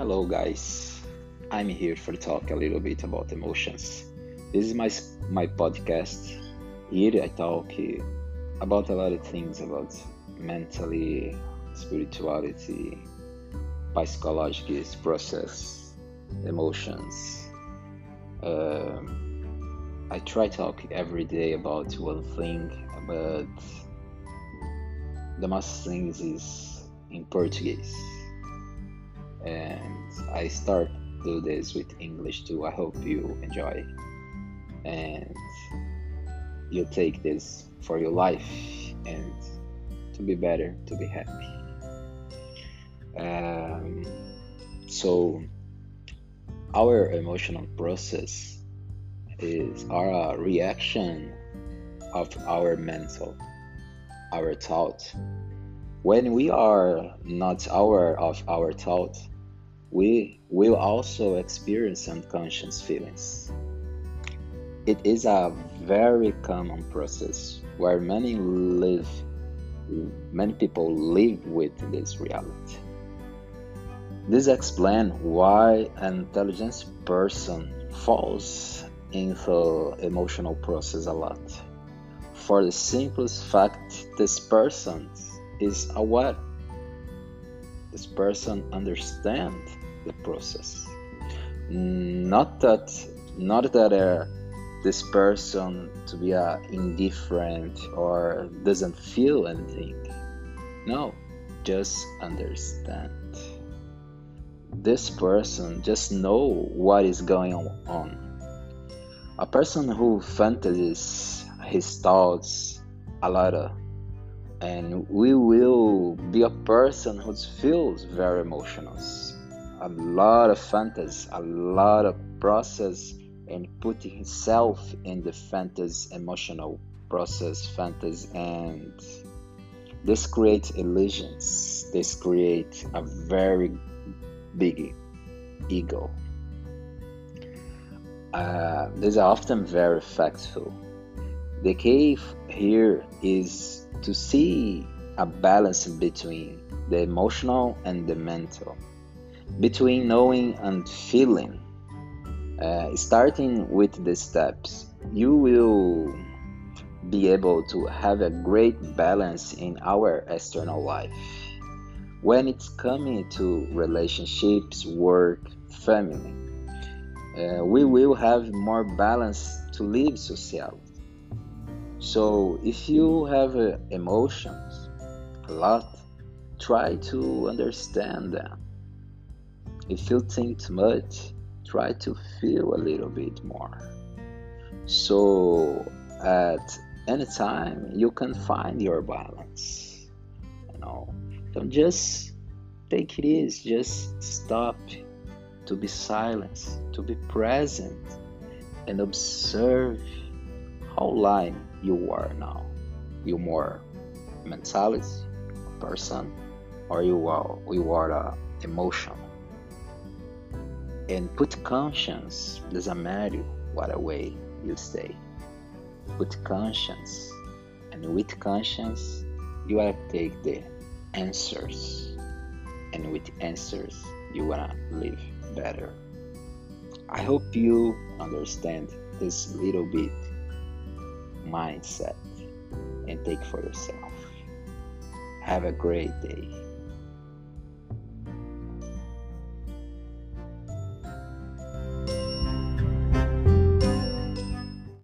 Hello, guys. I'm here for talk a little bit about emotions. This is my my podcast. Here I talk about a lot of things about mentally, spirituality, psychological process, emotions. Um, I try talk every day about one thing, but the most things is in Portuguese and I start do this with English too. I hope you enjoy and you take this for your life and to be better, to be happy. Um, so our emotional process is our reaction of our mental, our thought. When we are not aware of our thought, we will also experience unconscious feelings. It is a very common process where many live many people live with this reality. This explains why an intelligent person falls into emotional process a lot. For the simplest fact this person is aware. This person understand the process. Not that not that uh, this person to be uh, indifferent or doesn't feel anything. No, just understand. This person just know what is going on. A person who fantasies his thoughts a lot of, and we will be a person who feels very emotional a lot of fantasy, a lot of process, and putting himself in the fantasy emotional process, fantasy, and this creates illusions. This creates a very big ego. Uh, these are often very factful. The key here is to see a balance between the emotional and the mental between knowing and feeling. Uh, starting with the steps, you will be able to have a great balance in our external life. When it's coming to relationships, work, family, uh, we will have more balance to live socially. So, if you have uh, emotions a lot, try to understand them if you think too much, try to feel a little bit more. So at any time you can find your balance. You know, don't just take it easy, just stop to be silent, to be present, and observe how light you are now. You more mentality, person, or you are you are uh, emotion and put conscience doesn't matter what way you stay. Put conscience and with conscience you wanna take the answers. And with answers you wanna live better. I hope you understand this little bit mindset and take for yourself. Have a great day